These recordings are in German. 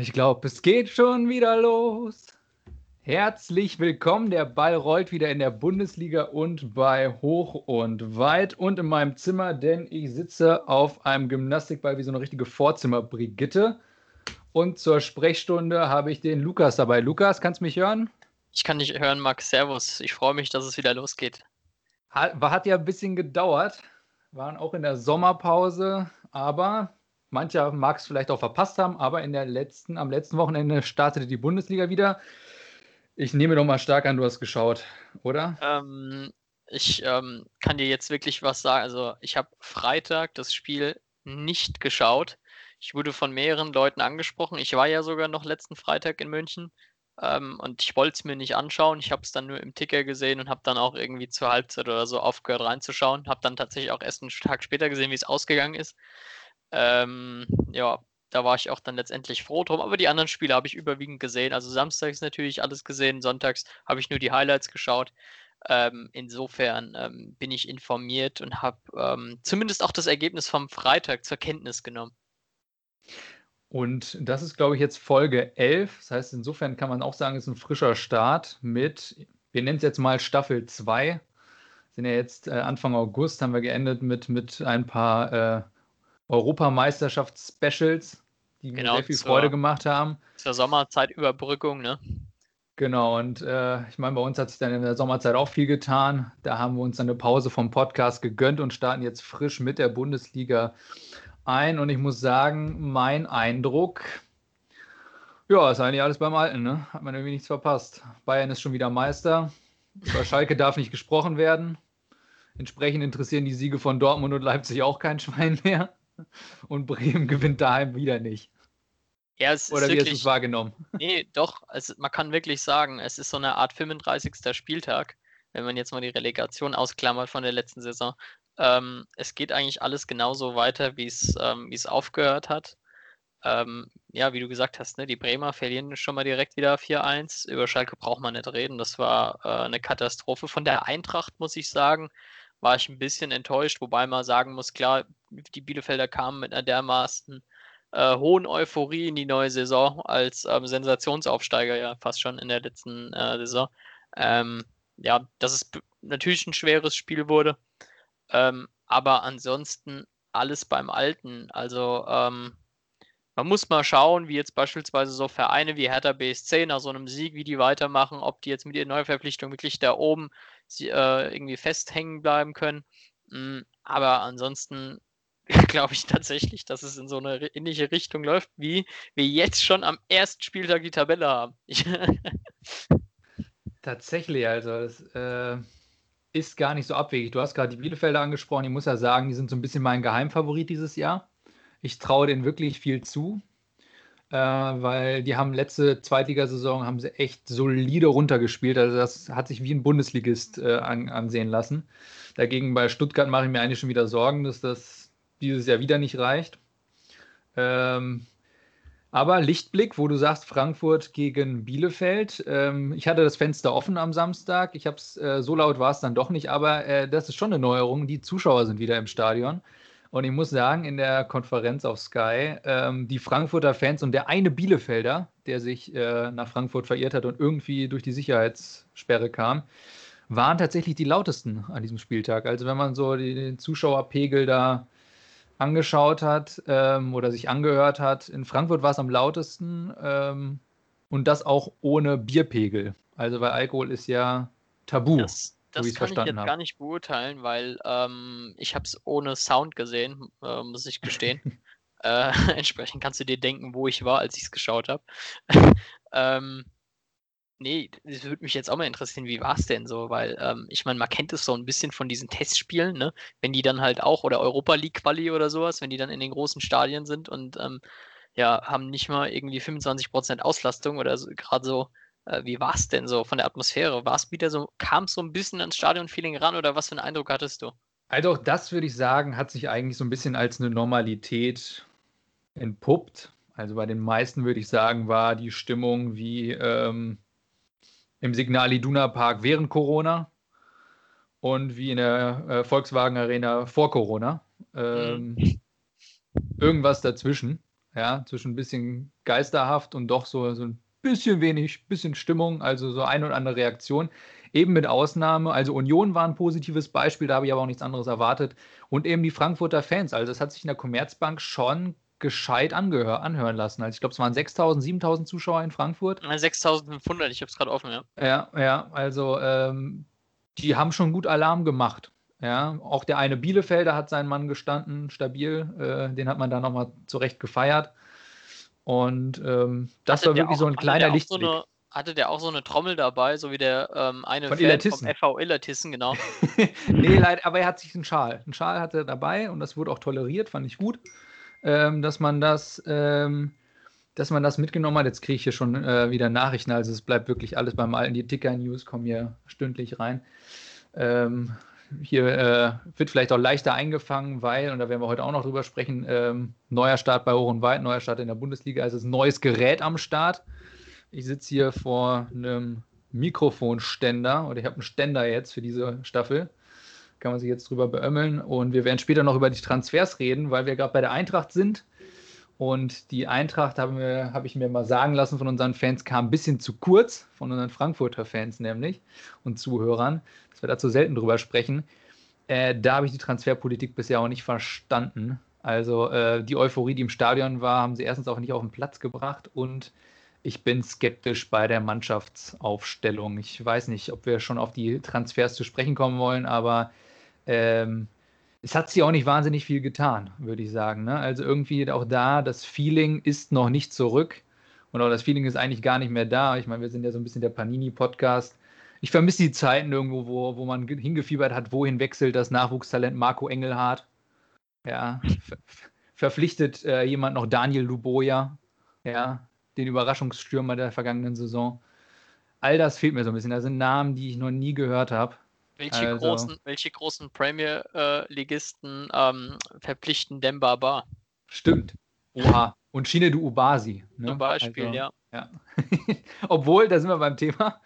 Ich glaube, es geht schon wieder los. Herzlich willkommen. Der Ball rollt wieder in der Bundesliga und bei Hoch und Weit und in meinem Zimmer, denn ich sitze auf einem Gymnastikball wie so eine richtige Vorzimmer-Brigitte. Und zur Sprechstunde habe ich den Lukas dabei. Lukas, kannst du mich hören? Ich kann dich hören, Max. Servus. Ich freue mich, dass es wieder losgeht. Hat, hat ja ein bisschen gedauert. Waren auch in der Sommerpause, aber mancher mag es vielleicht auch verpasst haben, aber in der letzten, am letzten Wochenende startete die Bundesliga wieder. Ich nehme doch mal stark an, du hast geschaut, oder? Ähm, ich ähm, kann dir jetzt wirklich was sagen. Also ich habe Freitag das Spiel nicht geschaut. Ich wurde von mehreren Leuten angesprochen. Ich war ja sogar noch letzten Freitag in München ähm, und ich wollte es mir nicht anschauen. Ich habe es dann nur im Ticker gesehen und habe dann auch irgendwie zur Halbzeit oder so aufgehört reinzuschauen. Habe dann tatsächlich auch erst einen Tag später gesehen, wie es ausgegangen ist. Ähm, ja, da war ich auch dann letztendlich froh drum. Aber die anderen Spiele habe ich überwiegend gesehen. Also samstags natürlich alles gesehen, sonntags habe ich nur die Highlights geschaut. Ähm, insofern ähm, bin ich informiert und habe ähm, zumindest auch das Ergebnis vom Freitag zur Kenntnis genommen. Und das ist, glaube ich, jetzt Folge 11. Das heißt, insofern kann man auch sagen, es ist ein frischer Start mit, wir nennen es jetzt mal Staffel 2. Sind ja jetzt äh, Anfang August, haben wir geendet mit, mit ein paar äh, Europameisterschafts-Specials, die genau, mir sehr viel zur, Freude gemacht haben. Zur Sommerzeitüberbrückung, ne? Genau, und äh, ich meine, bei uns hat sich dann in der Sommerzeit auch viel getan. Da haben wir uns dann eine Pause vom Podcast gegönnt und starten jetzt frisch mit der Bundesliga ein. Und ich muss sagen, mein Eindruck, ja, ist eigentlich alles beim Alten, ne? Hat man irgendwie nichts verpasst. Bayern ist schon wieder Meister. Über Schalke darf nicht gesprochen werden. Entsprechend interessieren die Siege von Dortmund und Leipzig auch kein Schwein mehr. Und Bremen gewinnt daheim wieder nicht. Ja, es Oder ist wie wirklich, hast du es wahrgenommen? Nee, doch. Es, man kann wirklich sagen, es ist so eine Art 35. Spieltag, wenn man jetzt mal die Relegation ausklammert von der letzten Saison. Ähm, es geht eigentlich alles genauso weiter, wie ähm, es aufgehört hat. Ähm, ja, wie du gesagt hast, ne, die Bremer verlieren schon mal direkt wieder 4-1. Über Schalke braucht man nicht reden. Das war äh, eine Katastrophe. Von der Eintracht muss ich sagen, war ich ein bisschen enttäuscht, wobei man sagen muss, klar, die Bielefelder kamen mit einer dermaßen äh, hohen Euphorie in die neue Saison als ähm, Sensationsaufsteiger ja fast schon in der letzten äh, Saison. Ähm, ja, dass es natürlich ein schweres Spiel wurde, ähm, aber ansonsten alles beim Alten. Also ähm, man muss mal schauen, wie jetzt beispielsweise so Vereine wie Hertha BSC nach so einem Sieg, wie die weitermachen, ob die jetzt mit ihren Neuverpflichtungen wirklich da oben äh, irgendwie festhängen bleiben können. Mm, aber ansonsten glaube ich tatsächlich, dass es in so eine ähnliche Richtung läuft, wie wir jetzt schon am ersten Spieltag die Tabelle haben. Tatsächlich, also es äh, ist gar nicht so abwegig. Du hast gerade die Bielefelder angesprochen. Ich muss ja sagen, die sind so ein bisschen mein Geheimfavorit dieses Jahr. Ich traue denen wirklich viel zu, äh, weil die haben letzte Zweitligasaison haben sie echt solide runtergespielt. Also das hat sich wie ein Bundesligist äh, an, ansehen lassen. Dagegen bei Stuttgart mache ich mir eigentlich schon wieder Sorgen, dass das dieses Jahr wieder nicht reicht. Ähm, aber Lichtblick, wo du sagst, Frankfurt gegen Bielefeld. Ähm, ich hatte das Fenster offen am Samstag. Ich habe es, äh, so laut war es dann doch nicht, aber äh, das ist schon eine Neuerung. Die Zuschauer sind wieder im Stadion. Und ich muss sagen, in der Konferenz auf Sky, ähm, die Frankfurter Fans und der eine Bielefelder, der sich äh, nach Frankfurt verirrt hat und irgendwie durch die Sicherheitssperre kam, waren tatsächlich die lautesten an diesem Spieltag. Also wenn man so den Zuschauerpegel da angeschaut hat ähm, oder sich angehört hat, in Frankfurt war es am lautesten ähm, und das auch ohne Bierpegel. Also weil Alkohol ist ja tabu. Das, das so kann ich jetzt hab. gar nicht beurteilen, weil ähm, ich habe es ohne Sound gesehen, äh, muss ich gestehen. äh, entsprechend kannst du dir denken, wo ich war, als ich es geschaut habe. ähm, nee, das würde mich jetzt auch mal interessieren, wie war es denn so? Weil ähm, ich meine, man kennt es so ein bisschen von diesen Testspielen, ne? wenn die dann halt auch, oder Europa League Quali oder sowas, wenn die dann in den großen Stadien sind und ähm, ja, haben nicht mal irgendwie 25% Auslastung oder so, gerade so äh, wie war es denn so von der Atmosphäre? War es wieder so, kam es so ein bisschen ans Stadion-Feeling ran oder was für einen Eindruck hattest du? Also auch das würde ich sagen, hat sich eigentlich so ein bisschen als eine Normalität entpuppt. Also bei den meisten würde ich sagen, war die Stimmung wie ähm, im Signal Iduna Park während Corona und wie in der äh, Volkswagen Arena vor Corona. Ähm, mhm. Irgendwas dazwischen. Ja, zwischen ein bisschen geisterhaft und doch so, so ein bisschen wenig, bisschen Stimmung, also so eine oder andere Reaktion. Eben mit Ausnahme, also Union war ein positives Beispiel, da habe ich aber auch nichts anderes erwartet. Und eben die Frankfurter Fans. Also es hat sich in der Commerzbank schon gescheit angehör, anhören lassen. Also ich glaube, es waren 6.000, 7.000 Zuschauer in Frankfurt. 6.500, ich habe es gerade offen, ja. Ja, ja, also ähm, die haben schon gut Alarm gemacht. Ja, auch der eine Bielefelder hat seinen Mann gestanden, stabil. Äh, den hat man da nochmal zurecht gefeiert. Und ähm, das hatte war wirklich auch, so ein kleiner Lichtblick. So hatte der auch so eine Trommel dabei, so wie der ähm, eine Von Fan vom FV Illertissen, genau. nee, leider, aber er hat sich einen Schal. Einen Schal hatte er dabei und das wurde auch toleriert, fand ich gut, ähm, dass man das, ähm, dass man das mitgenommen hat. Jetzt kriege ich hier schon äh, wieder Nachrichten, also es bleibt wirklich alles beim Alten. Die Ticker-News kommen hier stündlich rein. Ähm, hier äh, wird vielleicht auch leichter eingefangen, weil, und da werden wir heute auch noch drüber sprechen, ähm, neuer Start bei Hoch und Weit, neuer Start in der Bundesliga, also ist ein neues Gerät am Start. Ich sitze hier vor einem Mikrofonständer oder ich habe einen Ständer jetzt für diese Staffel. Kann man sich jetzt drüber beömmeln. Und wir werden später noch über die Transfers reden, weil wir gerade bei der Eintracht sind. Und die Eintracht, habe hab ich mir mal sagen lassen von unseren Fans, kam ein bisschen zu kurz, von unseren Frankfurter Fans nämlich und Zuhörern, dass wir dazu selten drüber sprechen. Äh, da habe ich die Transferpolitik bisher auch nicht verstanden. Also äh, die Euphorie, die im Stadion war, haben sie erstens auch nicht auf den Platz gebracht und ich bin skeptisch bei der Mannschaftsaufstellung. Ich weiß nicht, ob wir schon auf die Transfers zu sprechen kommen wollen, aber ähm, es hat sich auch nicht wahnsinnig viel getan, würde ich sagen. Ne? Also irgendwie auch da, das Feeling ist noch nicht zurück und auch das Feeling ist eigentlich gar nicht mehr da. Ich meine, wir sind ja so ein bisschen der Panini-Podcast. Ich vermisse die Zeiten irgendwo, wo, wo man hingefiebert hat, wohin wechselt das Nachwuchstalent Marco Engelhardt. Ja, ver verpflichtet äh, jemand noch Daniel Luboja. Ja, den Überraschungsstürmer der vergangenen Saison. All das fehlt mir so ein bisschen. Da sind Namen, die ich noch nie gehört habe. Welche, also, großen, welche großen Premier-Ligisten ähm, verpflichten Demba Bar? Stimmt. Oha. Und Shinedu Ubasi. Ne? Zum Beispiel, also, ja. ja. Obwohl, da sind wir beim Thema.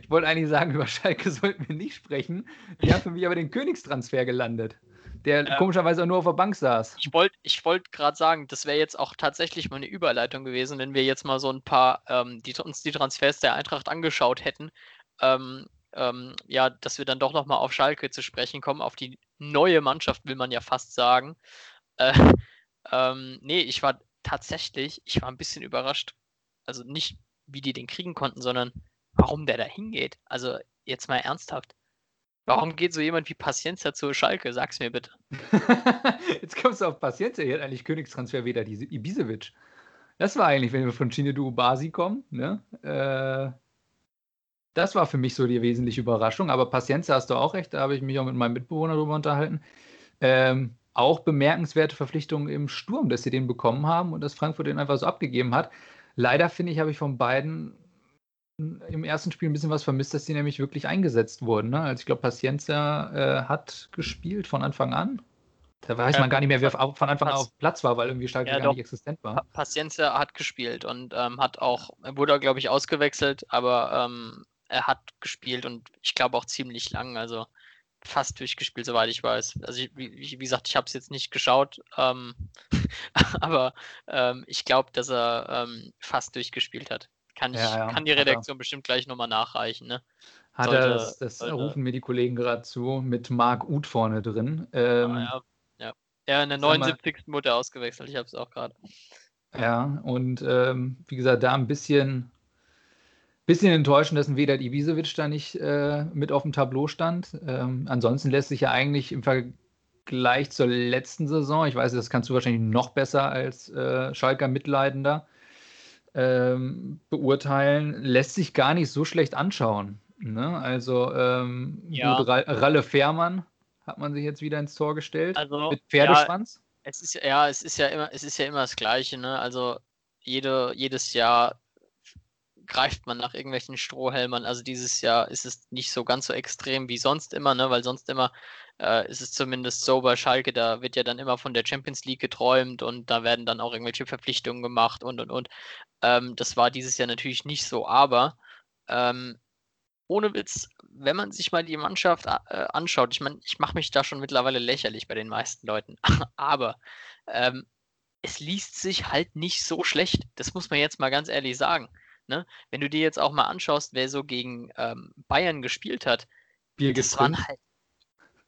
Ich wollte eigentlich sagen, über Schalke sollten wir nicht sprechen. Die haben für mich aber den Königstransfer gelandet der ähm, komischerweise auch nur auf der Bank saß. Ich wollte ich wollt gerade sagen, das wäre jetzt auch tatsächlich mal eine Überleitung gewesen, wenn wir jetzt mal so ein paar, ähm, die, uns die Transfers der Eintracht angeschaut hätten. Ähm, ähm, ja, dass wir dann doch nochmal auf Schalke zu sprechen kommen, auf die neue Mannschaft, will man ja fast sagen. Äh, ähm, nee, ich war tatsächlich, ich war ein bisschen überrascht. Also nicht, wie die den kriegen konnten, sondern warum der da hingeht. Also jetzt mal ernsthaft. Warum geht so jemand wie Paciencia zu Schalke? Sag's mir bitte. Jetzt kommst du auf Paciencia. Hier hat eigentlich Königstransfer wieder diese Ibisevic. Das war eigentlich, wenn wir von Chinedu Ubasi kommen, ne? Äh, das war für mich so die wesentliche Überraschung. Aber Paciencia hast du auch recht, da habe ich mich auch mit meinem Mitbewohner drüber unterhalten. Ähm, auch bemerkenswerte Verpflichtungen im Sturm, dass sie den bekommen haben und dass Frankfurt den einfach so abgegeben hat. Leider finde ich, habe ich von beiden im ersten Spiel ein bisschen was vermisst, dass die nämlich wirklich eingesetzt wurden. Ne? Also ich glaube, Paciencia äh, hat gespielt von Anfang an. Da weiß man gar nicht mehr, wer von Anfang an auf Platz war, weil irgendwie Schalke ja, gar doch. nicht existent war. Paciencia hat gespielt und ähm, hat auch, er wurde, glaube ich, ausgewechselt, aber ähm, er hat gespielt und ich glaube auch ziemlich lang, also fast durchgespielt, soweit ich weiß. Also ich, wie, wie, gesagt, ich habe es jetzt nicht geschaut, ähm, aber ähm, ich glaube, dass er ähm, fast durchgespielt hat. Kann, ich, ja, ja. kann die Redaktion bestimmt gleich nochmal nachreichen. Ne? Hat sollte, er, das, das sollte. rufen mir die Kollegen gerade zu, mit Marc Uth vorne drin. Ähm, ah, ja, ja. ja, in der 79. wurde er ausgewechselt, ich habe es auch gerade. Ja, und ähm, wie gesagt, da ein bisschen, bisschen enttäuschend, dass ein Vedat Ibisevic da nicht äh, mit auf dem Tableau stand. Ähm, ansonsten lässt sich ja eigentlich im Vergleich zur letzten Saison, ich weiß, das kannst du wahrscheinlich noch besser als äh, Schalker Mitleidender, ähm, beurteilen, lässt sich gar nicht so schlecht anschauen. Ne? Also ähm, ja. gut, Ralle Fährmann hat man sich jetzt wieder ins Tor gestellt also, mit Pferdeschwanz. Ja, es ist ja, es ist ja immer, es ist ja immer das Gleiche. Ne? Also jede, jedes Jahr greift man nach irgendwelchen Strohhelmern. Also dieses Jahr ist es nicht so ganz so extrem wie sonst immer, ne? weil sonst immer äh, ist es zumindest so bei Schalke, da wird ja dann immer von der Champions League geträumt und da werden dann auch irgendwelche Verpflichtungen gemacht und und und. Ähm, das war dieses Jahr natürlich nicht so, aber ähm, ohne Witz, wenn man sich mal die Mannschaft äh, anschaut, ich meine, ich mache mich da schon mittlerweile lächerlich bei den meisten Leuten, aber ähm, es liest sich halt nicht so schlecht. Das muss man jetzt mal ganz ehrlich sagen. Ne? Wenn du dir jetzt auch mal anschaust, wer so gegen ähm, Bayern gespielt hat, Birgit das waren halt.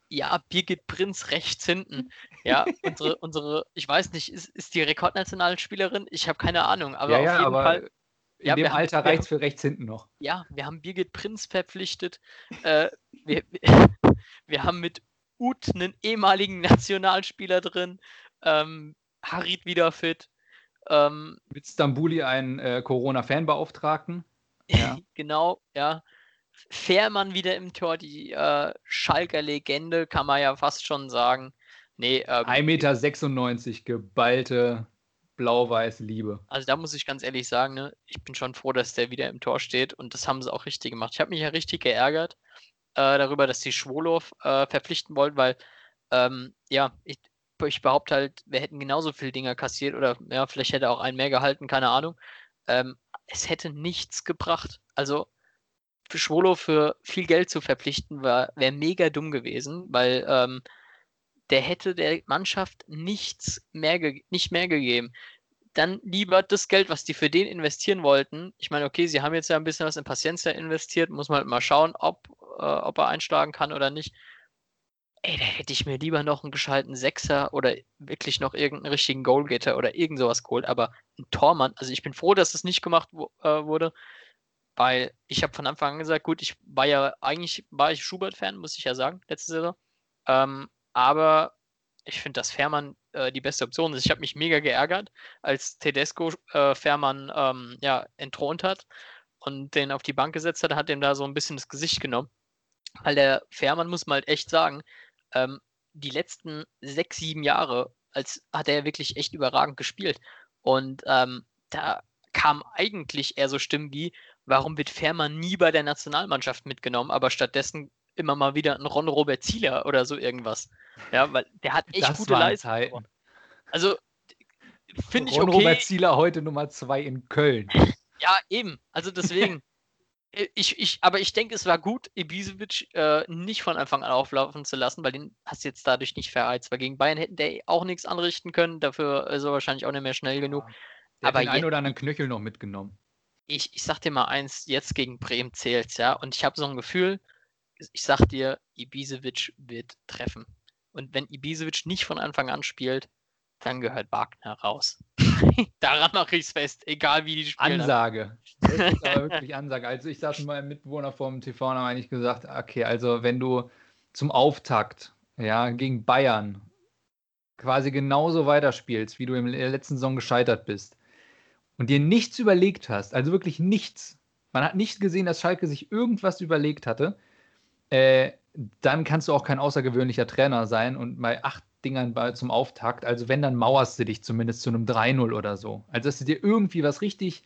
Ja, Birgit Prinz rechts hinten. Ja, unsere, unsere, ich weiß nicht, ist, ist die Rekordnationalspielerin? Ich habe keine Ahnung, aber Ja, auf ja, jeden aber Fall. in Ja, dem Alter reicht es für rechts hinten noch. Ja, wir haben Birgit Prinz verpflichtet. Äh, wir, wir haben mit Ut einen ehemaligen Nationalspieler drin. Ähm, Harit wieder fit. Ähm, Mit Stambuli einen äh, Corona-Fanbeauftragten. Ja. genau, ja. Fährmann wieder im Tor, die äh, Schalker Legende, kann man ja fast schon sagen. Nee, ähm, 1,96 Meter geballte blau-weiß Liebe. also da muss ich ganz ehrlich sagen, ne, ich bin schon froh, dass der wieder im Tor steht und das haben sie auch richtig gemacht. Ich habe mich ja richtig geärgert äh, darüber, dass sie Schwolow äh, verpflichten wollten, weil ähm, ja, ich, ich behaupte halt, wir hätten genauso viele Dinger kassiert oder ja, vielleicht hätte auch einen mehr gehalten, keine Ahnung. Ähm, es hätte nichts gebracht. Also für Schwolo für viel Geld zu verpflichten, wäre mega dumm gewesen, weil ähm, der hätte der Mannschaft nichts mehr nicht mehr gegeben. Dann lieber das Geld, was die für den investieren wollten. Ich meine, okay, sie haben jetzt ja ein bisschen was in Paciencia investiert, muss man halt mal schauen, ob, äh, ob er einschlagen kann oder nicht. Ey, da hätte ich mir lieber noch einen gescheiten Sechser oder wirklich noch irgendeinen richtigen Goalgetter oder irgend sowas geholt, aber ein Tormann, also ich bin froh, dass das nicht gemacht äh, wurde, weil ich habe von Anfang an gesagt, gut, ich war ja eigentlich, war ich Schubert-Fan, muss ich ja sagen, letzte Saison. Ähm, aber ich finde, dass Fährmann äh, die beste Option ist. Ich habe mich mega geärgert, als Tedesco äh, Fährmann ähm, ja, entthront hat und den auf die Bank gesetzt hat, hat dem da so ein bisschen das Gesicht genommen. Weil der Fährmann, muss man halt echt sagen, ähm, die letzten sechs, sieben Jahre, als hat er wirklich echt überragend gespielt. Und ähm, da kam eigentlich eher so Stimmen wie, warum wird Fährmann nie bei der Nationalmannschaft mitgenommen, aber stattdessen immer mal wieder ein Ron Robert Zieler oder so irgendwas. Ja, weil der hat echt Das gute Leistungen. Also finde ich Ron okay. Robert Zieler heute Nummer 2 in Köln. Ja, eben. Also deswegen. Äh, ich, ich, aber ich denke, es war gut, Ibisevic äh, nicht von Anfang an auflaufen zu lassen, weil den hast du jetzt dadurch nicht verheizt. Weil gegen Bayern hätten der auch nichts anrichten können. Dafür ist er wahrscheinlich auch nicht mehr schnell genug. Der Aber den einen oder anderen Knöchel noch mitgenommen. ich, ich sag dir mal eins, jetzt gegen Bremen zählt's, ja. Und ich habe so ein Gefühl, ich sag dir, Ibisevic wird treffen. Und wenn Ibisevic nicht von Anfang an spielt, dann gehört Wagner raus. Daran mache ich's fest, egal wie die spielen. Ansage. Das ist aber wirklich Ansage. Also ich saß mit meinem Mitbewohner vom TV und haben eigentlich gesagt, okay, also wenn du zum Auftakt ja, gegen Bayern quasi genauso weiterspielst, wie du in der letzten Saison gescheitert bist und dir nichts überlegt hast, also wirklich nichts, man hat nicht gesehen, dass Schalke sich irgendwas überlegt hatte, äh, dann kannst du auch kein außergewöhnlicher Trainer sein und bei acht Dingern bei, zum Auftakt, also wenn, dann mauerst du dich zumindest zu einem 3-0 oder so. Also dass du dir irgendwie was richtig,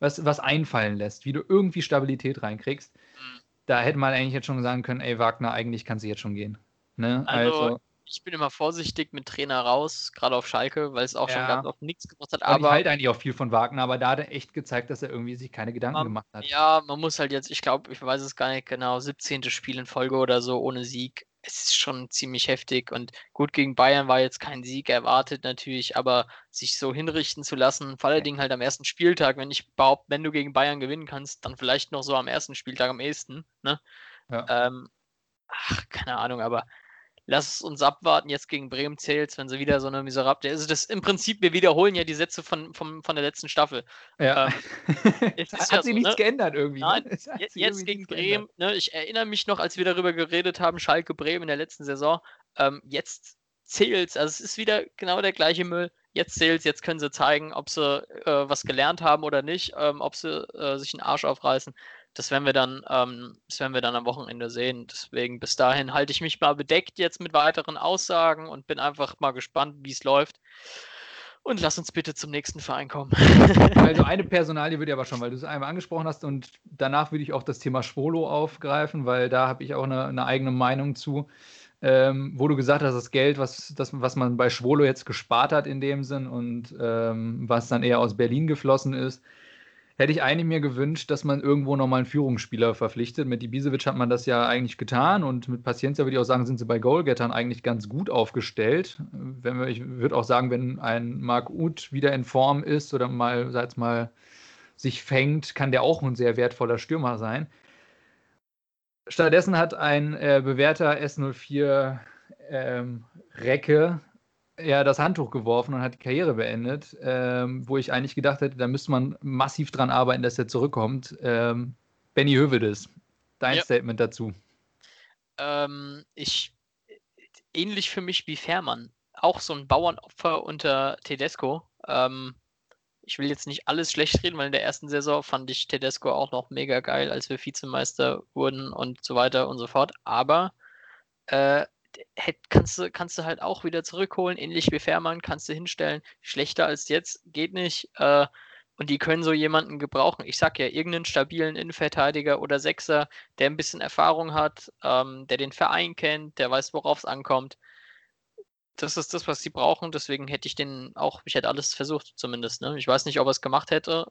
was, was einfallen lässt, wie du irgendwie Stabilität reinkriegst. Mhm. Da hätte man eigentlich jetzt schon sagen können, ey Wagner, eigentlich kannst du jetzt schon gehen. Ne? Also, Also, Ich bin immer vorsichtig mit Trainer raus, gerade auf Schalke, weil es auch schon Ja. ganz oft nichts gebracht hat. und ich Aber halte eigentlich auch viel von Wagner, aber da hat er echt gezeigt, dass er irgendwie sich keine Gedanken Man- gemacht hat. ja, man muss halt jetzt, ich glaube, ich weiß es gar nicht genau, 17. Spiel in Folge oder so ohne Sieg. Es ist schon ziemlich heftig und gut gegen Bayern war jetzt kein Sieg erwartet natürlich, aber sich so hinrichten zu lassen, vor allen Dingen halt am ersten Spieltag, wenn ich behaupte, wenn du gegen Bayern gewinnen kannst, dann vielleicht noch so am ersten Spieltag am ehesten, ne? Ja. Ähm, ach, keine Ahnung, aber lass es uns abwarten, jetzt gegen Bremen zählt wenn sie wieder so eine miserable, also das im Prinzip, wir wiederholen ja die Sätze von, von, von der letzten Staffel. Ja. es hat ja sich so, nichts ne? geändert irgendwie. ne? Nein, Jetzt irgendwie gegen. Bremen, ne, ich erinnere mich noch, als wir darüber geredet haben, Schalke Bremen in der letzten Saison. Ähm, jetzt zählt's, also es ist wieder genau der gleiche Müll. Jetzt zählt's, jetzt können sie zeigen, ob sie äh, was gelernt haben oder nicht, ähm, ob sie äh, sich den Arsch aufreißen. Das werden wir dann, ähm, das werden wir dann am Wochenende sehen. Deswegen bis dahin halte ich mich mal bedeckt jetzt mit weiteren Aussagen und bin einfach mal gespannt, wie es läuft. Und lass uns bitte zum nächsten Verein kommen. Also eine Personalie würde ich aber schon, weil du es einmal angesprochen hast und danach würde ich auch das Thema Schwolo aufgreifen, weil da habe ich auch eine, eine eigene Meinung zu. Ähm, wo du gesagt hast, das Geld, was, das, was man bei Schwolo jetzt gespart hat in dem Sinn und ähm, was dann eher aus Berlin geflossen ist, hätte ich eigentlich mir gewünscht, dass man irgendwo nochmal einen Führungsspieler verpflichtet. Mit Ibisevic hat man das ja eigentlich getan und mit Paciencia würde ich auch sagen, sind sie bei Goalgettern eigentlich ganz gut aufgestellt. Wenn wir, ich würde auch sagen, wenn ein Marc Uth wieder in Form ist oder mal, sag mal, sich fängt, kann der auch ein sehr wertvoller Stürmer sein. Stattdessen hat ein äh, bewährter S04 ähm, Recke ja das Handtuch geworfen und hat die Karriere beendet, ähm, wo ich eigentlich gedacht hätte, da müsste man massiv dran arbeiten, dass er zurückkommt. Ähm, Benny Hövedes, dein ja. Statement dazu. Ähm, ich, ähnlich für mich wie Fährmann, auch so ein Bauernopfer unter Tedesco. Ähm, ich will jetzt nicht alles schlecht reden, weil in der ersten Saison fand ich Tedesco auch noch mega geil, als wir Vizemeister wurden und so weiter und so fort. Aber äh, kannst du, kannst du halt auch wieder zurückholen, ähnlich wie Fährmann, kannst du hinstellen. Schlechter als jetzt geht nicht. Äh, und die können so jemanden gebrauchen. Ich sag ja, irgendeinen stabilen Innenverteidiger oder Sechser, der ein bisschen Erfahrung hat, ähm, der den Verein kennt, der weiß, worauf es ankommt. Das ist das, was sie brauchen. Deswegen hätte ich den auch, ich hätte alles versucht, zumindest. Ne? Ich weiß nicht, ob er es gemacht hätte,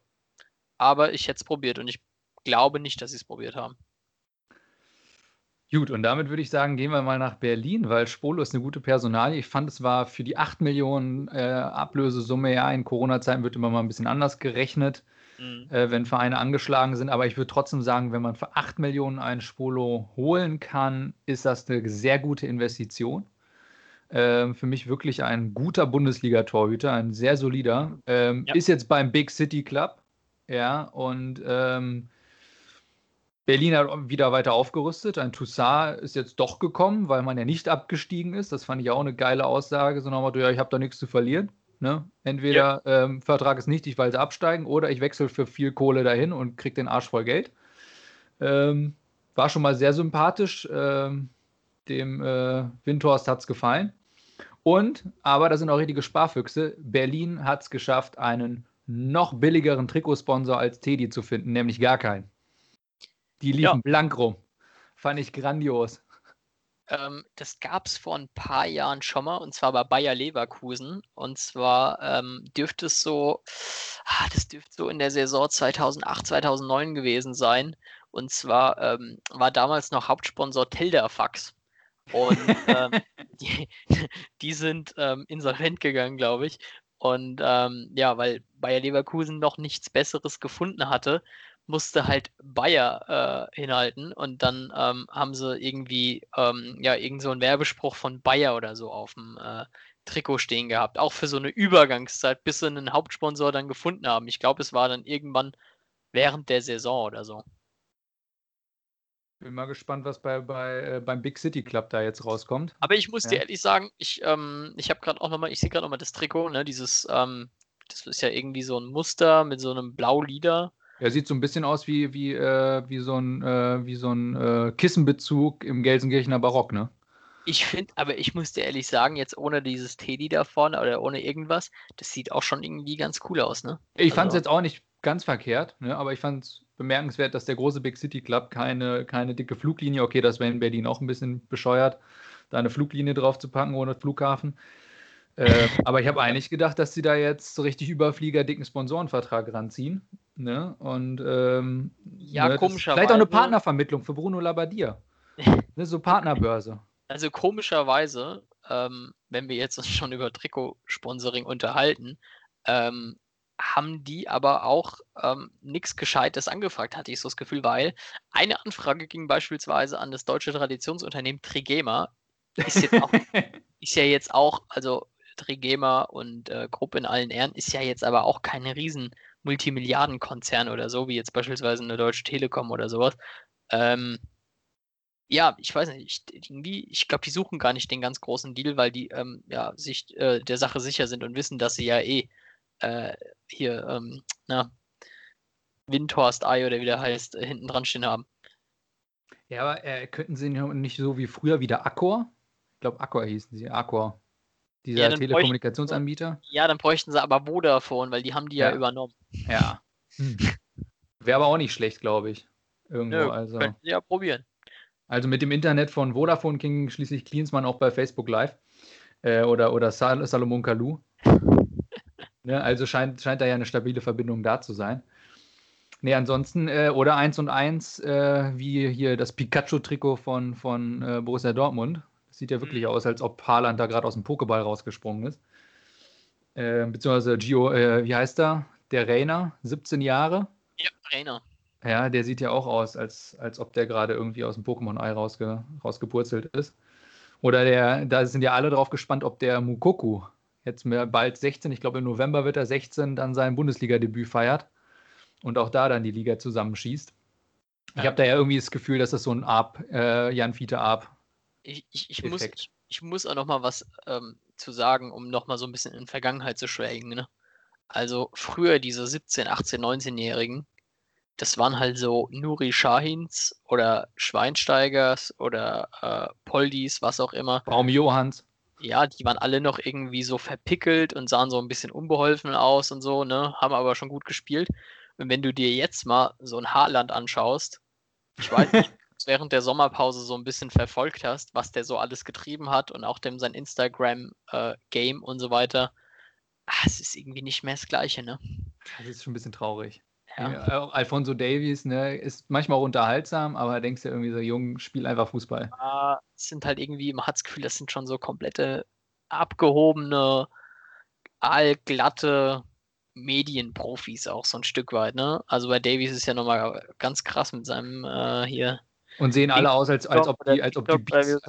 aber ich hätte es probiert und ich glaube nicht, dass sie es probiert haben. Gut, und damit würde ich sagen, gehen wir mal nach Berlin, weil Spolo ist eine gute Personalie. Ich fand, es war für die 8 Millionen äh, Ablösesumme, ja, in Corona-Zeiten wird immer mal ein bisschen anders gerechnet, mhm. äh, wenn Vereine angeschlagen sind. Aber ich würde trotzdem sagen, wenn man für 8 Millionen einen Spolo holen kann, ist das eine sehr gute Investition. Äh, für mich wirklich ein guter Bundesliga-Torhüter, ein sehr solider. Ähm, ja. Ist jetzt beim Big City Club, ja, und ähm, Berlin hat wieder weiter aufgerüstet. Ein Toussaint ist jetzt doch gekommen, weil man ja nicht abgestiegen ist. Das fand ich auch eine geile Aussage. So Motto, ja, ich habe da nichts zu verlieren. Ne? Entweder ja. ähm, Vertrag ist nichtig, weil sie absteigen, oder ich wechsle für viel Kohle dahin und kriege den Arsch voll Geld. Ähm, war schon mal sehr sympathisch. Ähm, dem äh, Windhorst hat es gefallen. Und, aber da sind auch richtige Sparfüchse. Berlin hat es geschafft, einen noch billigeren Trikotsponsor als Teddy zu finden, nämlich gar keinen. Die liefen ja. blank rum. Fand ich grandios. Ähm, das gab es vor ein paar Jahren schon mal, und zwar bei Bayer Leverkusen. Und zwar ähm, dürfte es so, ah, das dürfte so in der Saison 2008, 2009 gewesen sein. Und zwar ähm, war damals noch Hauptsponsor Telderfax. Und ähm, die, die, sind ähm, insolvent gegangen, glaube ich. Und ähm, ja, weil Bayer Leverkusen noch nichts Besseres gefunden hatte, musste halt Bayer äh, hinhalten und dann ähm, haben sie irgendwie ähm, ja irgend so einen Werbespruch von Bayer oder so auf dem äh, Trikot stehen gehabt, auch für so eine Übergangszeit, bis sie einen Hauptsponsor dann gefunden haben. Ich glaube, es war dann irgendwann während der Saison oder so. Bin mal gespannt, was bei, bei, äh, beim Big City Club da jetzt rauskommt. Aber ich muss ja. dir ehrlich sagen, ich, ähm, ich habe gerade auch nochmal, ich sehe gerade nochmal das Trikot, ne, dieses, ähm, das ist ja irgendwie so ein Muster mit so einem Blau-Lieder. Er sieht so ein bisschen aus wie, wie, äh, wie so ein, äh, wie so ein äh, Kissenbezug im Gelsenkirchener Barock, ne? Ich finde, aber ich muss dir ehrlich sagen, jetzt ohne dieses Teddy da vorne oder ohne irgendwas, das sieht auch schon irgendwie ganz cool aus, ne? Ich also, fand es jetzt auch nicht ganz verkehrt, ne? aber ich fand es bemerkenswert, dass der große Big City Club keine, keine dicke Fluglinie, okay, das wäre in Berlin auch ein bisschen bescheuert, da eine Fluglinie drauf zu packen ohne Flughafen. Äh, aber ich habe eigentlich gedacht, dass sie da jetzt so richtig Überflieger dicken Sponsorenvertrag ranziehen. Ne? Und ähm, ja, ne, komischerweise. Vielleicht auch eine Partnervermittlung für Bruno Labbadia. ne, so Partnerbörse. Also komischerweise, ähm, wenn wir jetzt uns schon über Trikotsponsoring unterhalten, ähm, haben die aber auch ähm, nichts Gescheites angefragt, hatte ich so das Gefühl, weil eine Anfrage ging beispielsweise an das deutsche Traditionsunternehmen Trigema. Ist, jetzt auch, ist ja jetzt auch, also Trigema und äh, Gruppe in allen Ehren, ist ja jetzt aber auch keine riesen Multimilliardenkonzern oder so, wie jetzt beispielsweise eine Deutsche Telekom oder sowas. Ähm, ja, ich weiß nicht, irgendwie, ich glaube, die suchen gar nicht den ganz großen Deal, weil die ähm, ja, sich äh, der Sache sicher sind und wissen, dass sie ja eh äh, hier, ähm, na, Windhorst Ei oder wie der heißt, äh, hinten dran stehen haben. Ja, aber äh, könnten sie nicht so wie früher wieder Accor? Ich glaube, Accor hießen sie, Accor. Dieser ja, Telekommunikationsanbieter? Ja, dann bräuchten sie aber Vodafone, weil die haben die ja, ja übernommen. Ja. Hm. Wäre aber auch nicht schlecht, glaube ich. Irgendwo. Nö, also. Könnten sie ja probieren. Also mit dem Internet von Vodafone ging schließlich Klinsmann auch bei Facebook Live. Äh, oder oder Sal Salomon Kalou. ne, also scheint, scheint da ja eine stabile Verbindung da zu sein. Nee, ansonsten, äh, oder 1 und 1, äh, wie hier das Pikachu-Trikot von, von äh, Borussia Dortmund. Sieht ja wirklich mhm. aus, als ob Haaland da gerade aus dem Pokéball rausgesprungen ist. Äh, beziehungsweise Gio, äh, wie heißt er? Der Rainer, 17 Jahre. Ja, Rainer. Ja, der sieht ja auch aus, als, als ob der gerade irgendwie aus dem Pokémon-Ei rausge, rausgepurzelt ist. Oder der, da sind ja alle drauf gespannt, ob der Mukoku jetzt bald 16, ich glaube im November wird er 16, dann sein Bundesliga-Debüt feiert und auch da dann die Liga zusammenschießt. Ich habe da ja irgendwie das Gefühl, dass das so ein Ab, äh, Jan Fiete Ab. Ich, ich, ich muss, ich muss auch noch mal was ähm, zu sagen, um noch mal so ein bisschen in Vergangenheit zu schwelgen. Ne? Also früher diese 17, 18, 19-Jährigen, das waren halt so Nuri Shahins oder Schweinsteigers oder äh, Poldis, was auch immer. Baum Johanns. Ja, die waren alle noch irgendwie so verpickelt und sahen so ein bisschen unbeholfen aus und so, ne? Haben aber schon gut gespielt. Und wenn du dir jetzt mal so ein Haarland anschaust, ich weiß nicht, während der Sommerpause so ein bisschen verfolgt hast, was der so alles getrieben hat und auch dem sein Instagram-Game äh, und so weiter, ach, es ist irgendwie nicht mehr das Gleiche, ne? Das ist schon ein bisschen traurig. Ja. Alfonso Davies ne, ist manchmal auch unterhaltsam, aber denkst du ja irgendwie so, jung, spiel einfach Fußball. Ja, es sind halt irgendwie, man hat das Gefühl, das sind schon so komplette abgehobene, allglatte Medienprofis auch so ein Stück weit, ne? Also bei Davies ist ja nochmal ganz krass mit seinem äh, hier. Und sehen alle aus, als, als, ob, die, als, ob, die Beats,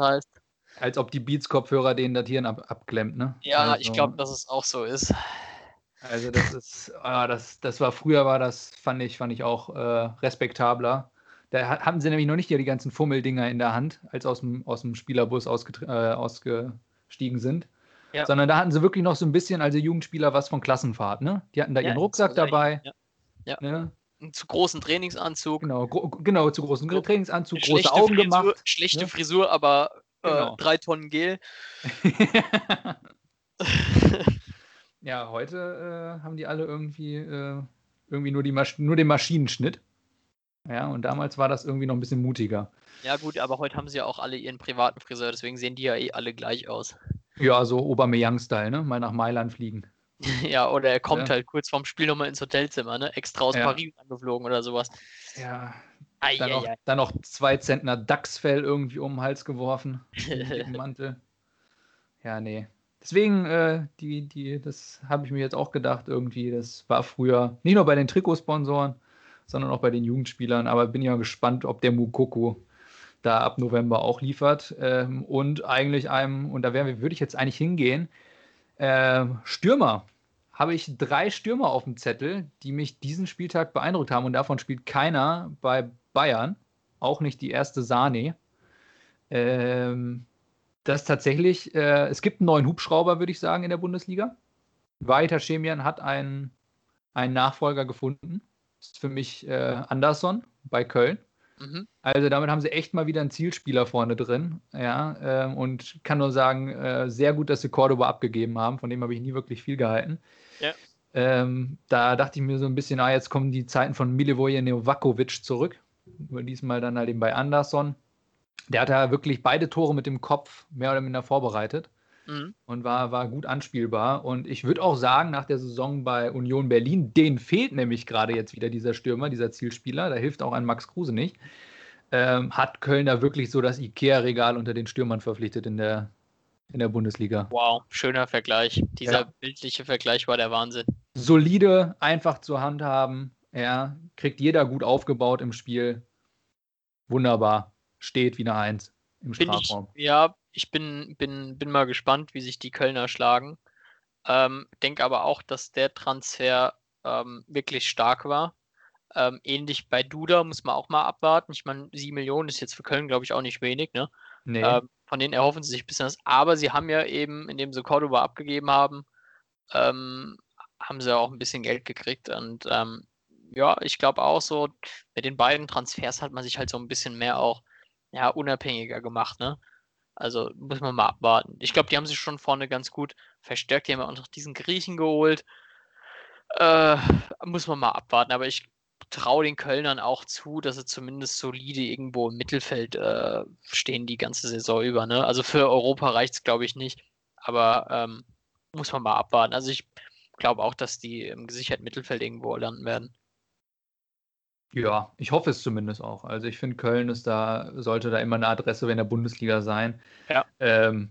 als ob die Beats-Kopfhörer denen das Hirn ab, abklemmt, ne? Ja, also, ich glaube, dass es auch so ist. Also das ist, ah, das, das war früher war das, fand ich, fand ich auch äh, respektabler. Da hatten sie nämlich noch nicht ja die ganzen Fummeldinger in der Hand, als aus dem, aus dem Spielerbus äh, ausgestiegen sind. Ja. Sondern da hatten sie wirklich noch so ein bisschen, also Jugendspieler, was von Klassenfahrt, ne? Die hatten da ja, ihren Rucksack dabei. Ja. ja. Ne? Zu großen Trainingsanzug. Genau, gro genau, zu großen Trainingsanzug, große Augen Frisur, gemacht. Schlechte ne? Frisur, aber äh, genau. drei Tonnen Gel. Ja, heute äh, haben die alle irgendwie, äh, irgendwie nur, die Masch nur den Maschinenschnitt. Ja, und damals war das irgendwie noch ein bisschen mutiger. Ja, gut, aber heute haben sie ja auch alle ihren privaten Friseur, deswegen sehen die ja eh alle gleich aus. Ja, so Aubameyang-Style, ne? Mal nach Mailand fliegen. ja, oder er kommt ja. halt kurz vorm Spiel nochmal ins Hotelzimmer, ne? Extra aus ja. Paris angeflogen oder sowas. Ja. Ai, dann, ai, noch, ai. dann noch zwei Zentner Dachsfell irgendwie um den Hals geworfen. Im Mantel. Ja, nee. Deswegen, äh, die, die, das habe ich mir jetzt auch gedacht, irgendwie, das war früher nicht nur bei den Trikotsponsoren, sondern auch bei den Jugendspielern. Aber bin ja gespannt, ob der Mukoko da ab November auch liefert. Ähm, und eigentlich einem, und da wir, würde ich jetzt eigentlich hingehen, äh, Stürmer. Habe ich drei Stürmer auf dem Zettel, die mich diesen Spieltag beeindruckt haben. Und davon spielt keiner bei Bayern. Auch nicht die erste Sahne. Ähm, dass tatsächlich, äh, es gibt einen neuen Hubschrauber, würde ich sagen, in der Bundesliga. Walter Schemian hat einen, einen Nachfolger gefunden. Das ist für mich äh, Anderson bei Köln. Mhm. Also damit haben sie echt mal wieder einen Zielspieler vorne drin. Ja, äh, und kann nur sagen, äh, sehr gut, dass sie Cordoba abgegeben haben. Von dem habe ich nie wirklich viel gehalten. Ja. Ähm, da dachte ich mir so ein bisschen, ah, jetzt kommen die Zeiten von Milivoje Novakovic zurück. Diesmal dann halt eben bei Anderson der hat ja wirklich beide Tore mit dem Kopf mehr oder minder vorbereitet mhm. und war, war gut anspielbar. Und ich würde auch sagen, nach der Saison bei Union Berlin, den fehlt nämlich gerade jetzt wieder dieser Stürmer, dieser Zielspieler. Da hilft auch ein Max Kruse nicht. Ähm, hat Köln da wirklich so das IKEA-Regal unter den Stürmern verpflichtet in der, in der Bundesliga. Wow, schöner Vergleich. Dieser ja. bildliche Vergleich war der Wahnsinn. Solide, einfach zur Hand haben. Ja, kriegt jeder gut aufgebaut im Spiel. Wunderbar steht wie eine Eins im bin Strafraum. Ich, ja, ich bin, bin, bin mal gespannt, wie sich die Kölner schlagen. Ähm, denke aber auch, dass der Transfer ähm, wirklich stark war. Ähm, ähnlich bei Duda muss man auch mal abwarten. Ich meine, 7 Millionen ist jetzt für Köln, glaube ich, auch nicht wenig. Ne? Nee. Ähm, von denen erhoffen sie sich ein bisschen was. Aber sie haben ja eben, indem sie Cordoba abgegeben haben, ähm, haben sie auch ein bisschen Geld gekriegt. Und ähm, ja, ich glaube auch so, mit den beiden Transfers hat man sich halt so ein bisschen mehr auch ja, unabhängiger gemacht, ne? Also muss man mal abwarten. Ich glaube, die haben sich schon vorne ganz gut verstärkt. Die haben auch noch diesen Griechen geholt. Äh, muss man mal abwarten. Aber ich traue den Kölnern auch zu, dass sie zumindest solide irgendwo im Mittelfeld äh, stehen die ganze Saison über. Ne? Also für Europa reicht es, glaube ich, nicht. Aber ähm, muss man mal abwarten. Also ich glaube auch, dass die im gesicherten Mittelfeld irgendwo landen werden. Ja, ich hoffe es zumindest auch. Also ich finde, Köln ist da, sollte da immer eine Adresse in der Bundesliga sein. Ja. Ähm,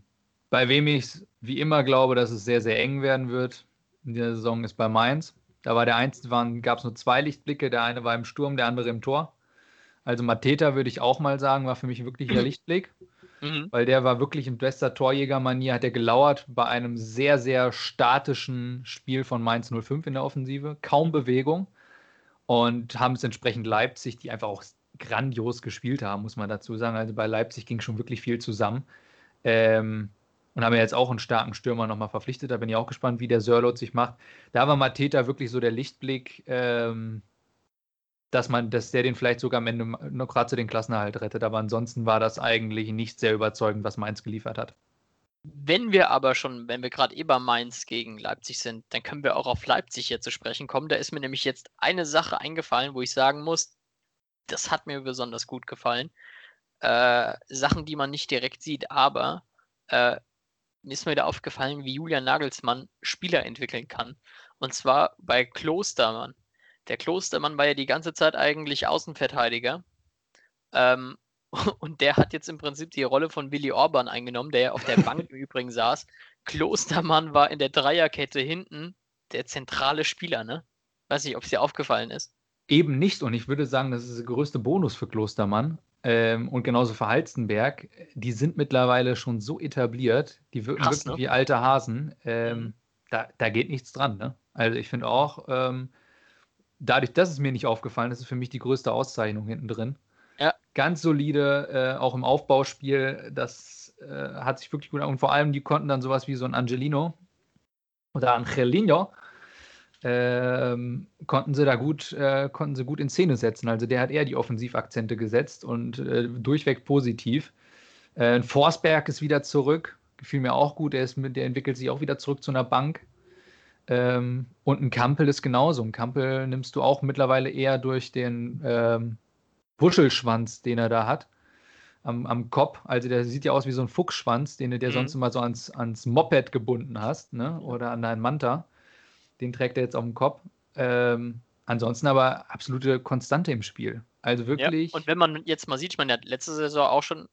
bei wem ich wie immer glaube, dass es sehr, sehr eng werden wird in dieser Saison, ist bei Mainz. Da war der einzige, gab es nur zwei Lichtblicke. Der eine war im Sturm, der andere im Tor. Also Mateta würde ich auch mal sagen, war für mich wirklich der Lichtblick. Mhm. Weil der war wirklich in bester Torjägermanier, hat er gelauert bei einem sehr, sehr statischen Spiel von Mainz 05 in der Offensive. Kaum Bewegung. Und haben es entsprechend Leipzig, die einfach auch grandios gespielt haben, muss man dazu sagen. Also bei Leipzig ging schon wirklich viel zusammen. Ähm, und haben ja jetzt auch einen starken Stürmer nochmal verpflichtet. Da bin ich auch gespannt, wie der Sörlot sich macht. Da war Mateta wirklich so der Lichtblick, ähm, dass man, dass der den vielleicht sogar am Ende noch gerade zu den Klassenerhalt rettet. Aber ansonsten war das eigentlich nicht sehr überzeugend, was Mainz geliefert hat. Wenn wir aber schon, wenn wir gerade eh Mainz gegen Leipzig sind, dann können wir auch auf Leipzig hier zu sprechen kommen. Da ist mir nämlich jetzt eine Sache eingefallen, wo ich sagen muss, das hat mir besonders gut gefallen. Äh, Sachen, die man nicht direkt sieht, aber äh, mir ist mir wieder aufgefallen, wie Julian Nagelsmann Spieler entwickeln kann. Und zwar bei Klostermann. Der Klostermann war ja die ganze Zeit eigentlich Außenverteidiger. Ähm, und der hat jetzt im Prinzip die Rolle von Willy Orban eingenommen, der ja auf der Bank im Übrigen saß. Klostermann war in der Dreierkette hinten der zentrale Spieler, ne? Weiß nicht, ob es dir aufgefallen ist. Eben nicht. Und ich würde sagen, das ist der größte Bonus für Klostermann ähm, und genauso für Halstenberg. Die sind mittlerweile schon so etabliert, die wirken Krass, wirklich ne? wie alte Hasen. Ähm, mhm. da, da geht nichts dran. Ne? Also ich finde auch, ähm, dadurch, dass es mir nicht aufgefallen ist, ist für mich die größte Auszeichnung hinten drin. Ja. Ganz solide, äh, auch im Aufbauspiel. Das äh, hat sich wirklich gut an. Und vor allem, die konnten dann sowas wie so ein Angelino oder Angelino ähm, konnten sie da gut, äh, konnten sie gut in Szene setzen. Also der hat eher die Offensivakzente gesetzt und äh, durchweg positiv. Äh, Forsberg ist wieder zurück, gefiel mir auch gut. Der, ist mit, der entwickelt sich auch wieder zurück zu einer Bank. Ähm, und ein Kampel ist genauso. Ein Kampel nimmst du auch mittlerweile eher durch den ähm, Wuschelschwanz, den er da hat. Am, am Kopf. Also der sieht ja aus wie so ein Fuchsschwanz, den du dir mhm. sonst immer so ans, ans Moped gebunden hast, ne? Oder an deinen Manta. Den trägt er jetzt auf dem Kopf. Ähm, ansonsten aber absolute Konstante im Spiel. Also wirklich. Ja, und wenn man jetzt mal sieht, ich meine, der hat letzte Saison auch schon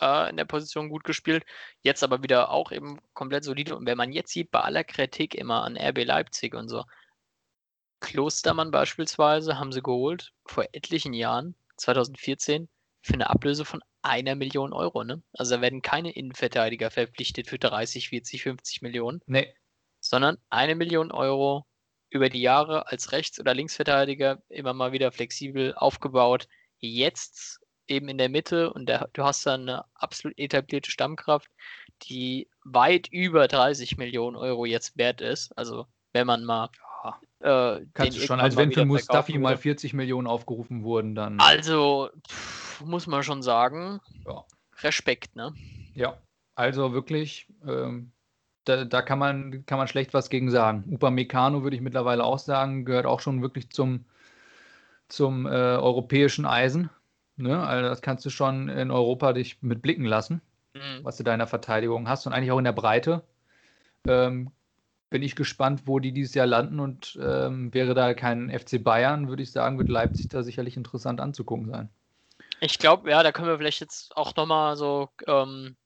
äh, in der Position gut gespielt, jetzt aber wieder auch eben komplett solide. Und wenn man jetzt sieht, bei aller Kritik immer an RB Leipzig und so, Klostermann beispielsweise haben sie geholt vor etlichen Jahren, 2014, für eine Ablöse von einer Million Euro. Ne? Also da werden keine Innenverteidiger verpflichtet für 30, 40, 50 Millionen. Nee sondern eine Million Euro über die Jahre als Rechts- oder Linksverteidiger immer mal wieder flexibel aufgebaut. Jetzt eben in der Mitte und der, du hast dann eine absolut etablierte Stammkraft, die weit über 30 Millionen Euro jetzt wert ist. Also wenn man mal äh, Kannst du schon, als wenn für Mustafi mal 40 Millionen aufgerufen wurden, dann. Also, pff, muss man schon sagen, ja. Respekt, ne? Ja, also wirklich ähm, da, da, kann, man, kann man schlecht was gegen sagen. Upamecano würde ich mittlerweile auch sagen, gehört auch schon wirklich zum, zum äh, europäischen Eisen. Ne? Also das kannst du schon in Europa dich mit blicken lassen, mhm. was du da in der Verteidigung hast und eigentlich auch in der Breite. Ähm, bin ich gespannt, wo die dieses Jahr landen und ähm, wäre da kein FC Bayern, würde ich sagen, wird Leipzig da sicherlich interessant anzugucken sein. Ich glaube, ja, da können wir vielleicht jetzt auch nochmal so ähm,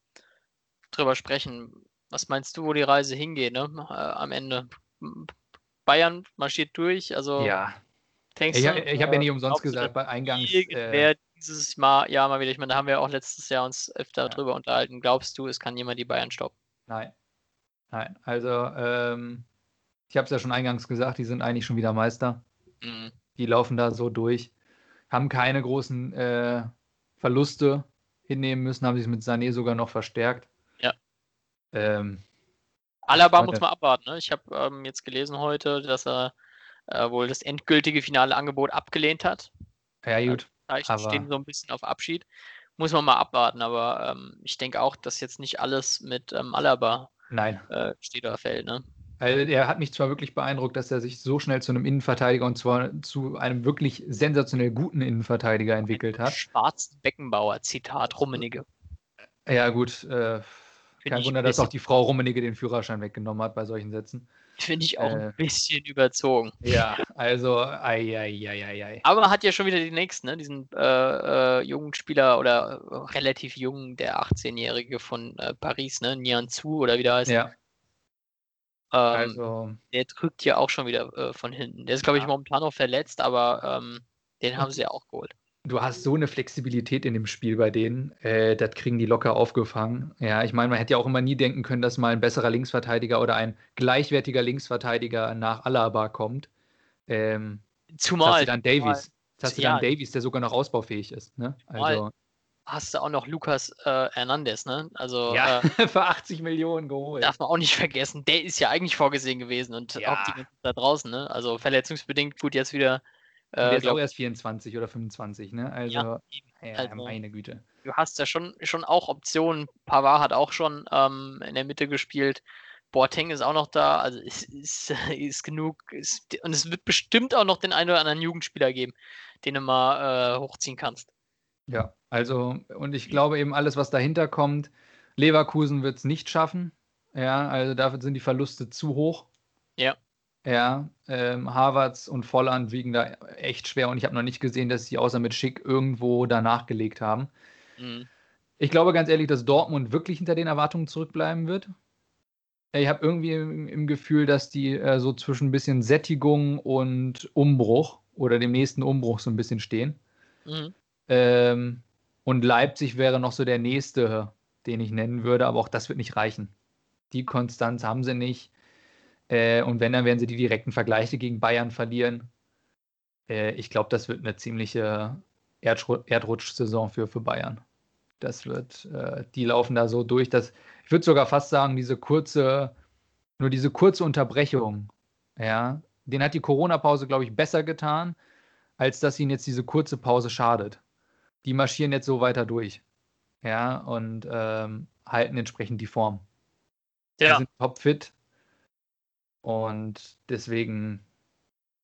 drüber sprechen. Was meinst du, wo die Reise hingeht, ne? Äh, am Ende? Bayern marschiert durch, also. Ja. Denkst ich, du, ich habe ja nicht umsonst gesagt, bei Eingangs. Äh, dieses mal, ja, mal wieder, ich meine, da haben wir auch letztes Jahr uns öfter ja. drüber unterhalten. Glaubst du, es kann jemand die Bayern stoppen? Nein. Nein. Also, ähm, ich habe es ja schon eingangs gesagt, die sind eigentlich schon wieder Meister. Mhm. Die laufen da so durch, haben keine großen äh, Verluste hinnehmen müssen, haben sich mit Sané sogar noch verstärkt. Ähm, Alaba muss man abwarten. Ne? Ich habe ähm, jetzt gelesen heute, dass er äh, wohl das endgültige finale Angebot abgelehnt hat. Ja, gut. Äh, stehen so ein bisschen auf Abschied. Muss man mal abwarten, aber ähm, ich denke auch, dass jetzt nicht alles mit ähm, Alaba Nein. Äh, steht oder fällt. Ne? Also er hat mich zwar wirklich beeindruckt, dass er sich so schnell zu einem Innenverteidiger und zwar zu einem wirklich sensationell guten Innenverteidiger entwickelt hat. Schwarzen Beckenbauer, Zitat Rummenigge. Ja, gut. Äh, kein Wunder, dass auch die Frau Rummenigge den Führerschein weggenommen hat bei solchen Sätzen. Finde ich auch äh, ein bisschen überzogen. Ja, also, ei, ei, ei, ei, ei. Aber hat ja schon wieder die nächsten, ne? diesen äh, äh, jungen Spieler oder äh, relativ jungen, der 18-Jährige von äh, Paris, ne? Nian Zu oder wie der heißt. Ja. Ähm, also, der drückt ja auch schon wieder äh, von hinten. Der ist, glaube ich, momentan noch verletzt, aber ähm, den haben sie ja auch geholt du hast so eine Flexibilität in dem Spiel bei denen. Äh, das kriegen die locker aufgefangen. Ja, ich meine, man hätte ja auch immer nie denken können, dass mal ein besserer Linksverteidiger oder ein gleichwertiger Linksverteidiger nach Alaba kommt. Ähm, zumal. Jetzt hast du dann Davies. Jetzt hast du ja, dann Davies, der sogar noch ausbaufähig ist. Ne? Also, hast du auch noch Lukas äh, Hernandez, ne? Also ja, äh, für 80 Millionen geholt. Darf man auch nicht vergessen. Der ist ja eigentlich vorgesehen gewesen und ja. auch die da draußen, ne? Also verletzungsbedingt gut jetzt wieder der äh, ist auch erst 24 oder 25, ne? Also, ja, ja also, meine Güte. Du hast ja schon, schon auch Optionen. Pavard hat auch schon ähm, in der Mitte gespielt. Boateng ist auch noch da. Also es ist, ist genug. Ist, und es wird bestimmt auch noch den einen oder anderen Jugendspieler geben, den du mal äh, hochziehen kannst. Ja, also, und ich glaube eben alles, was dahinter kommt, Leverkusen wird es nicht schaffen. Ja, also dafür sind die Verluste zu hoch. Ja. Ja, ähm, Harvards und Volland wiegen da echt schwer und ich habe noch nicht gesehen, dass sie außer mit Schick irgendwo danach gelegt haben. Mhm. Ich glaube ganz ehrlich, dass Dortmund wirklich hinter den Erwartungen zurückbleiben wird. Ich habe irgendwie im, im, Gefühl, dass die äh, so zwischen ein bisschen Sättigung und Umbruch oder dem nächsten Umbruch so ein bisschen stehen. Mhm. Ähm, und Leipzig wäre noch so der nächste, den ich nennen würde, aber auch das wird nicht reichen. Die Konstanz haben sie nicht. Äh, und wenn, dann werden sie die direkten Vergleiche gegen Bayern verlieren. Äh, ich glaube, das wird eine ziemliche Erdrutsch-Saison für, für Bayern. Das wird, äh, die laufen da so durch, dass ich würde sogar fast sagen, diese kurze, nur diese kurze Unterbrechung, ja, den hat die Corona-Pause, glaube ich, besser getan, als dass ihnen jetzt diese kurze Pause schadet. Die marschieren jetzt so weiter durch, ja, und ähm, halten entsprechend die Form. Ja. Die sind topfit, und deswegen,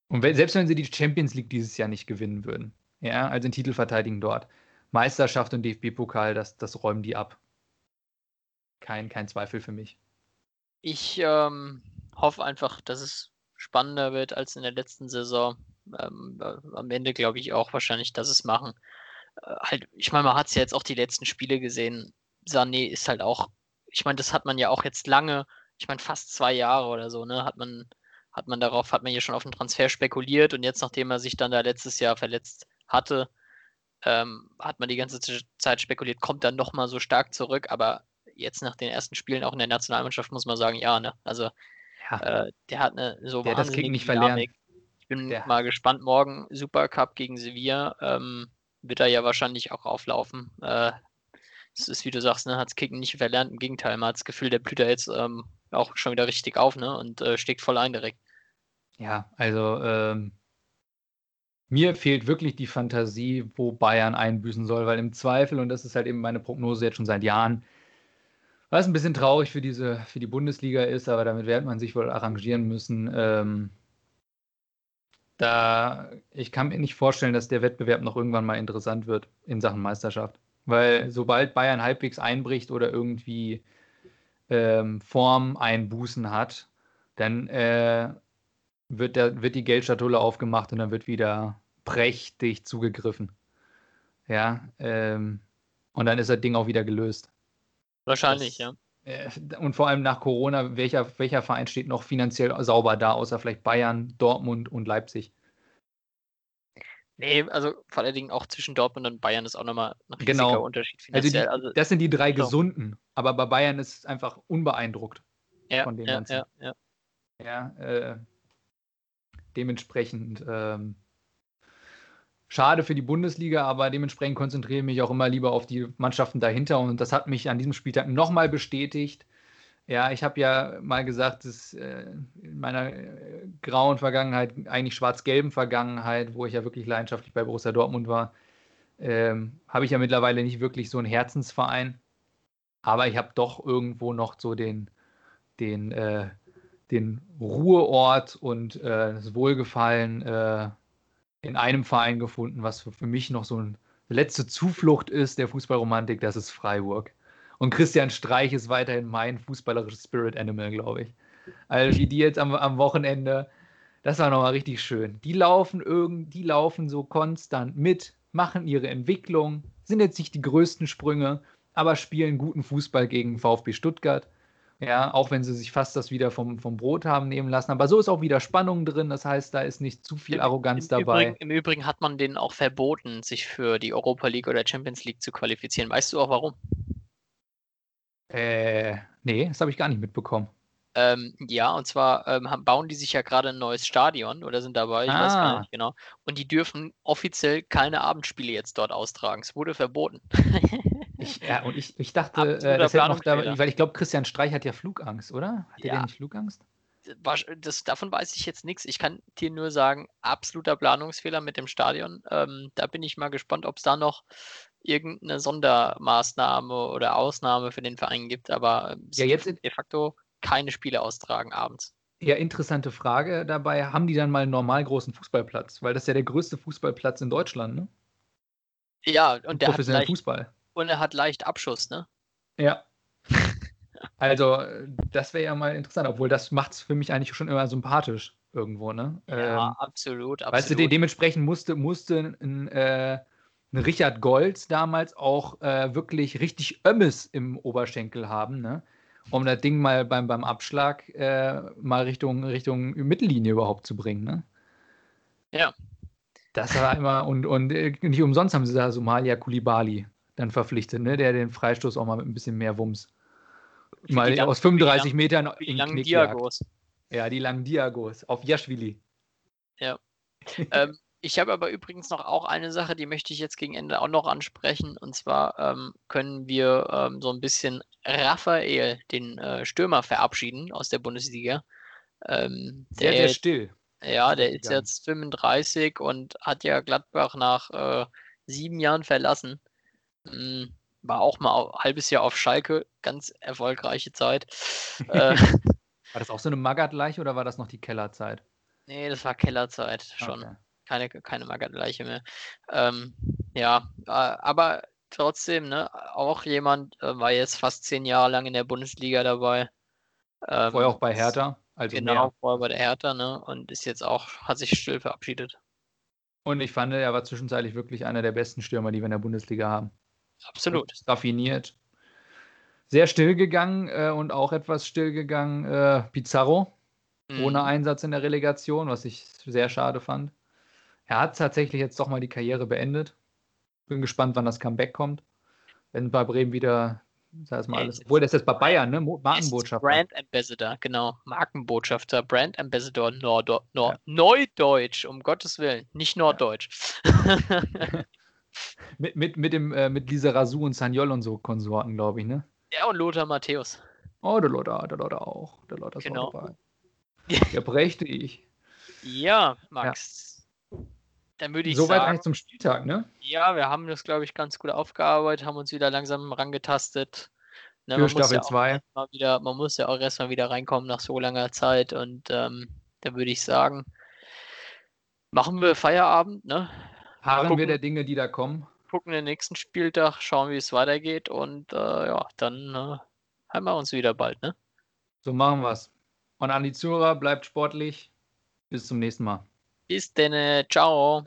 und wenn, selbst wenn sie die Champions League dieses Jahr nicht gewinnen würden, ja, also den Titel verteidigen dort, Meisterschaft und DFB-Pokal, das, das räumen die ab. Kein, kein Zweifel für mich. Ich ähm, hoffe einfach, dass es spannender wird als in der letzten Saison. Ähm, äh, am Ende glaube ich auch wahrscheinlich, dass es machen. Äh, halt, ich meine, man hat es ja jetzt auch die letzten Spiele gesehen. Sané ist halt auch, ich meine, das hat man ja auch jetzt lange ich meine, fast zwei Jahre oder so, ne, hat man, hat man darauf, hat man hier schon auf den Transfer spekuliert und jetzt, nachdem er sich dann da letztes Jahr verletzt hatte, ähm, hat man die ganze Zeit spekuliert, kommt dann nochmal so stark zurück, aber jetzt nach den ersten Spielen auch in der Nationalmannschaft muss man sagen, ja, ne, also ja. Äh, der hat eine so der das Kick nicht Dynamik. Ich bin der. mal gespannt, morgen Supercup gegen Sevilla, ähm, wird er ja wahrscheinlich auch auflaufen. Äh, es ist, wie du sagst, ne, hat Kicken nicht verlernt. Im Gegenteil, man hat das Gefühl, der blüht da jetzt ähm, auch schon wieder richtig auf ne, und äh, steckt voll ein direkt. Ja, also ähm, mir fehlt wirklich die Fantasie, wo Bayern einbüßen soll, weil im Zweifel, und das ist halt eben meine Prognose jetzt schon seit Jahren, was ein bisschen traurig für, diese, für die Bundesliga ist, aber damit wird man sich wohl arrangieren müssen. Ähm, da, ich kann mir nicht vorstellen, dass der Wettbewerb noch irgendwann mal interessant wird in Sachen Meisterschaft. Weil sobald Bayern halbwegs einbricht oder irgendwie ähm, Form einbußen hat, dann äh, wird, der, wird die Geldschatulle aufgemacht und dann wird wieder prächtig zugegriffen. Ja, ähm, und dann ist das Ding auch wieder gelöst. Wahrscheinlich, das, ja. Äh, und vor allem nach Corona, welcher, welcher Verein steht noch finanziell sauber da, außer vielleicht Bayern, Dortmund und Leipzig? Nee, also vor allen Dingen auch zwischen Dortmund und Bayern ist auch nochmal ein riesiger genau. Unterschied finanziell. Also, die, also das sind die drei so. gesunden, aber bei Bayern ist es einfach unbeeindruckt ja, von den ja, ganzen. Ja, ja. ja äh, dementsprechend ähm, schade für die Bundesliga, aber dementsprechend konzentriere ich mich auch immer lieber auf die Mannschaften dahinter und das hat mich an diesem Spieltag nochmal bestätigt, ja, ich habe ja mal gesagt, dass äh, in meiner äh, grauen Vergangenheit, eigentlich schwarz-gelben Vergangenheit, wo ich ja wirklich leidenschaftlich bei Borussia Dortmund war, ähm, habe ich ja mittlerweile nicht wirklich so einen Herzensverein. Aber ich habe doch irgendwo noch so den, den, äh, den Ruheort und äh, das Wohlgefallen in einem Verein gefunden, was für, für mich noch so eine letzte Zuflucht ist der Fußballromantik, das ist Freiburg. Und Christian Streich ist weiterhin mein fußballerisches Spirit Animal, glaube ich. Also wie die jetzt am, am Wochenende, das war nochmal richtig schön. Die laufen irgend, die laufen so konstant mit, machen ihre Entwicklung, sind jetzt nicht die größten Sprünge, aber spielen guten Fußball gegen VfB Stuttgart. Ja, auch wenn sie sich fast das wieder vom, vom Brot haben nehmen lassen. Aber so ist auch wieder Spannung drin. Das heißt, da ist nicht zu viel Arroganz Im, im dabei. Übrigen, Im Übrigen hat man denen auch verboten, sich für die Europa League oder Champions League zu qualifizieren. Weißt du auch warum? Äh, nee, das habe ich gar nicht mitbekommen. Ähm, ja, und zwar ähm, bauen die sich ja gerade ein neues Stadion oder sind dabei, ich ah. weiß gar ah. nicht genau. Und die dürfen offiziell keine Abendspiele jetzt dort austragen. Es wurde verboten. ich, ja, und ich, ich dachte, äh, das hätte noch da, weil ich glaube, Christian Streich hat ja Flugangst, oder? Hat ja. der nicht Flugangst? Das, davon weiß ich jetzt nichts. Ich kann dir nur sagen, absoluter Planungsfehler mit dem Stadion. Ähm, da bin ich mal gespannt, ob es da noch irgendeine Sondermaßnahme oder Ausnahme für den Verein gibt. Aber ja, jetzt de facto keine Spiele austragen abends. Ja, interessante Frage dabei. Haben die dann mal einen normal großen Fußballplatz? Weil das ist ja der größte Fußballplatz in Deutschland, ne? Ja, und der hat leicht, Fußball. Und er hat leicht Abschuss, ne? Ja. also, das wäre ja mal interessant, obwohl das macht es für mich eigentlich schon immer sympathisch irgendwo, ne? Ja, ähm, absolut, absolut. Weißt du, de dementsprechend musste, musste ein, äh, ein Richard Golds damals auch äh, wirklich richtig Ömmes im Oberschenkel haben, ne? um das Ding mal beim, beim Abschlag äh, mal Richtung, Richtung Mittellinie überhaupt zu bringen. Ne? Ja. Das war immer, und, und äh, nicht umsonst haben sie da Somalia Kulibali dann verpflichtet, ne? der den Freistoß auch mal mit ein bisschen mehr Wumms. Mal aus 35 lang, Metern in die langen Diagos. Ja, die langen Diagos auf Jaschwili. Ja. ähm, ich habe aber übrigens noch auch eine Sache, die möchte ich jetzt gegen Ende auch noch ansprechen. Und zwar ähm, können wir ähm, so ein bisschen Raphael, den äh, Stürmer, verabschieden aus der Bundesliga. Ähm, sehr, der, sehr still. Ja, der ist jetzt 35 und hat ja Gladbach nach äh, sieben Jahren verlassen. Hm, war auch mal ein halbes Jahr auf Schalke, ganz erfolgreiche Zeit. äh, war das auch so eine Magath-Leiche oder war das noch die Kellerzeit? Nee, das war Kellerzeit schon. Okay keine, keine Magat-Leiche mehr. Ähm, ja, äh, aber trotzdem, ne, auch jemand äh, war jetzt fast zehn Jahre lang in der Bundesliga dabei. Ähm, vorher auch bei Hertha. Also genau, mehr. vorher bei der Hertha, ne, und ist jetzt auch, hat sich still verabschiedet. Und ich fand, er war zwischenzeitlich wirklich einer der besten Stürmer, die wir in der Bundesliga haben. Absolut. Und raffiniert. Sehr still gegangen äh, und auch etwas still gegangen äh, Pizarro. Mhm. Ohne Einsatz in der Relegation, was ich sehr schade fand. Er hat tatsächlich jetzt doch mal die Karriere beendet. Bin gespannt, wann das Comeback kommt. Wenn bei Bremen wieder, sag mal alles. Obwohl, das ist jetzt bei Bayern, ne? Markenbotschafter. Brand Ambassador, genau. Markenbotschafter, Brand Ambassador Nord Nord ja. Neudeutsch, um Gottes Willen, nicht Norddeutsch. Ja. mit, mit, mit, dem, äh, mit Lisa Rasu und Sanyol und so Konsorten, glaube ich, ne? Ja, und Lothar Matthäus. Oh, der Lothar, der Lothar auch. Der Lothar ist genau. auch dabei. Der brächte ich. Ja, Max. Dann würde ich Soweit eigentlich zum Spieltag, ne? Ja, wir haben das, glaube ich, ganz gut aufgearbeitet, haben uns wieder langsam rangetastet. Ne, Für Staffel 2. Ja man muss ja auch erstmal wieder reinkommen nach so langer Zeit und ähm, da würde ich sagen, machen wir Feierabend, ne? Harren gucken, wir der Dinge, die da kommen. Gucken den nächsten Spieltag, schauen, wie es weitergeht und äh, ja, dann äh, haben wir uns wieder bald, ne? So machen wir es. Und an die Zuhörer, bleibt sportlich. Bis zum nächsten Mal. Bis denn. Ciao.